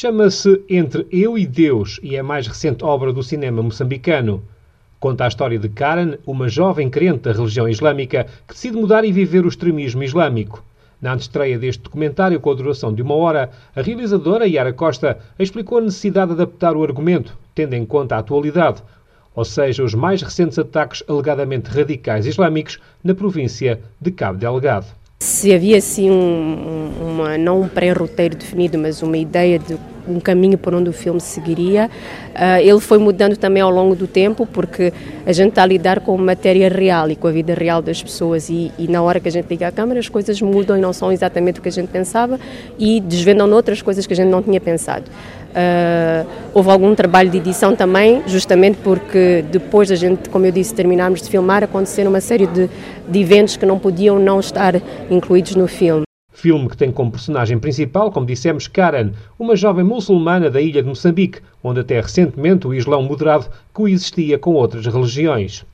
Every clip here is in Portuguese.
Chama-se Entre Eu e Deus e é a mais recente obra do cinema moçambicano. Conta a história de Karen, uma jovem crente da religião islâmica que decide mudar e viver o extremismo islâmico. Na antestreia deste documentário, com a duração de uma hora, a realizadora Yara Costa explicou a necessidade de adaptar o argumento, tendo em conta a atualidade, ou seja, os mais recentes ataques alegadamente radicais islâmicos na província de Cabo Delgado. Se havia assim um, uma, não um pré-roteiro definido, mas uma ideia de um caminho por onde o filme seguiria, uh, ele foi mudando também ao longo do tempo, porque a gente está a lidar com matéria real e com a vida real das pessoas e, e, na hora que a gente liga a câmera as coisas mudam e não são exatamente o que a gente pensava e desvendam outras coisas que a gente não tinha pensado. Uh, houve algum trabalho de edição também, justamente porque depois da gente, como eu disse, terminarmos de filmar, aconteceram uma série de, de eventos que não podiam não estar incluídos no filme. Filme que tem como personagem principal, como dissemos, Karen, uma jovem muçulmana da ilha de Moçambique, onde até recentemente o Islão moderado coexistia com outras religiões.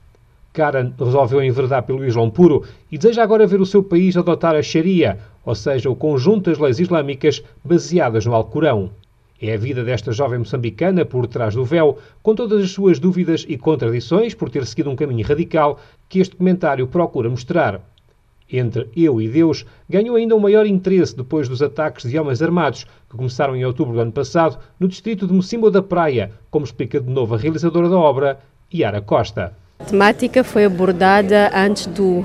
Karen resolveu enverdar pelo Islão puro e deseja agora ver o seu país adotar a Sharia, ou seja, o conjunto das leis islâmicas baseadas no Alcorão. É a vida desta jovem moçambicana por trás do véu, com todas as suas dúvidas e contradições por ter seguido um caminho radical que este documentário procura mostrar. Entre Eu e Deus ganhou ainda um maior interesse depois dos ataques de homens armados, que começaram em outubro do ano passado no distrito de Mocimbo da Praia, como explica de novo a realizadora da obra, Yara Costa. A temática foi abordada antes do,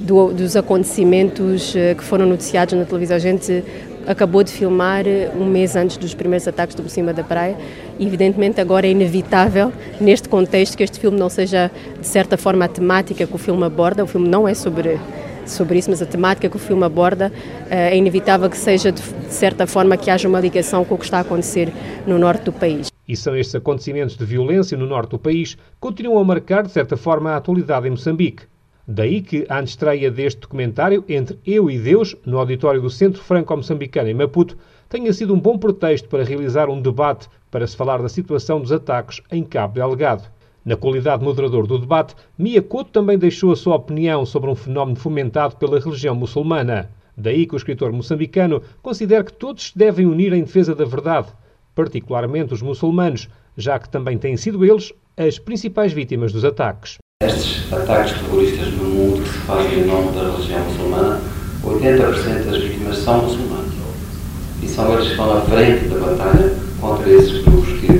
do, dos acontecimentos eh, que foram noticiados na televisão. A gente acabou de filmar eh, um mês antes dos primeiros ataques do cima da praia e evidentemente agora é inevitável neste contexto que este filme não seja de certa forma a temática que o filme aborda, o filme não é sobre sobre isso, mas a temática que o filme aborda eh, é inevitável que seja de certa forma que haja uma ligação com o que está a acontecer no norte do país. E são estes acontecimentos de violência no norte do país que continuam a marcar de certa forma a atualidade em Moçambique. Daí que a estreia deste documentário Entre Eu e Deus, no auditório do Centro Franco-Moçambicano em Maputo, tenha sido um bom pretexto para realizar um debate para se falar da situação dos ataques em Cabo Delgado. Na qualidade de moderador do debate, Mia Couto também deixou a sua opinião sobre um fenómeno fomentado pela religião muçulmana. Daí que o escritor moçambicano considera que todos se devem unir em defesa da verdade, particularmente os muçulmanos, já que também têm sido eles as principais vítimas dos ataques. Estes ataques terroristas no mundo que se fazem em nome da religião muçulmana, 80% das vítimas são muçulmanos. E são eles que estão à frente da batalha contra esses grupos que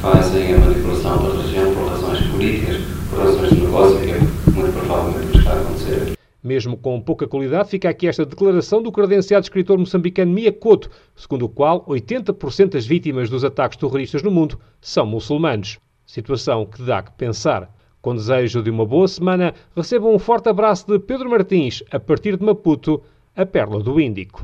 fazem a manipulação da religião por razões políticas, por razões de negócio, que é muito provavelmente o que está a acontecer. Mesmo com pouca qualidade, fica aqui esta declaração do credenciado escritor moçambicano Mia Couto, segundo o qual 80% das vítimas dos ataques terroristas no mundo são muçulmanos. Situação que dá que pensar. Com desejo de uma boa semana, recebam um forte abraço de Pedro Martins, a partir de Maputo, a Pérola do Índico.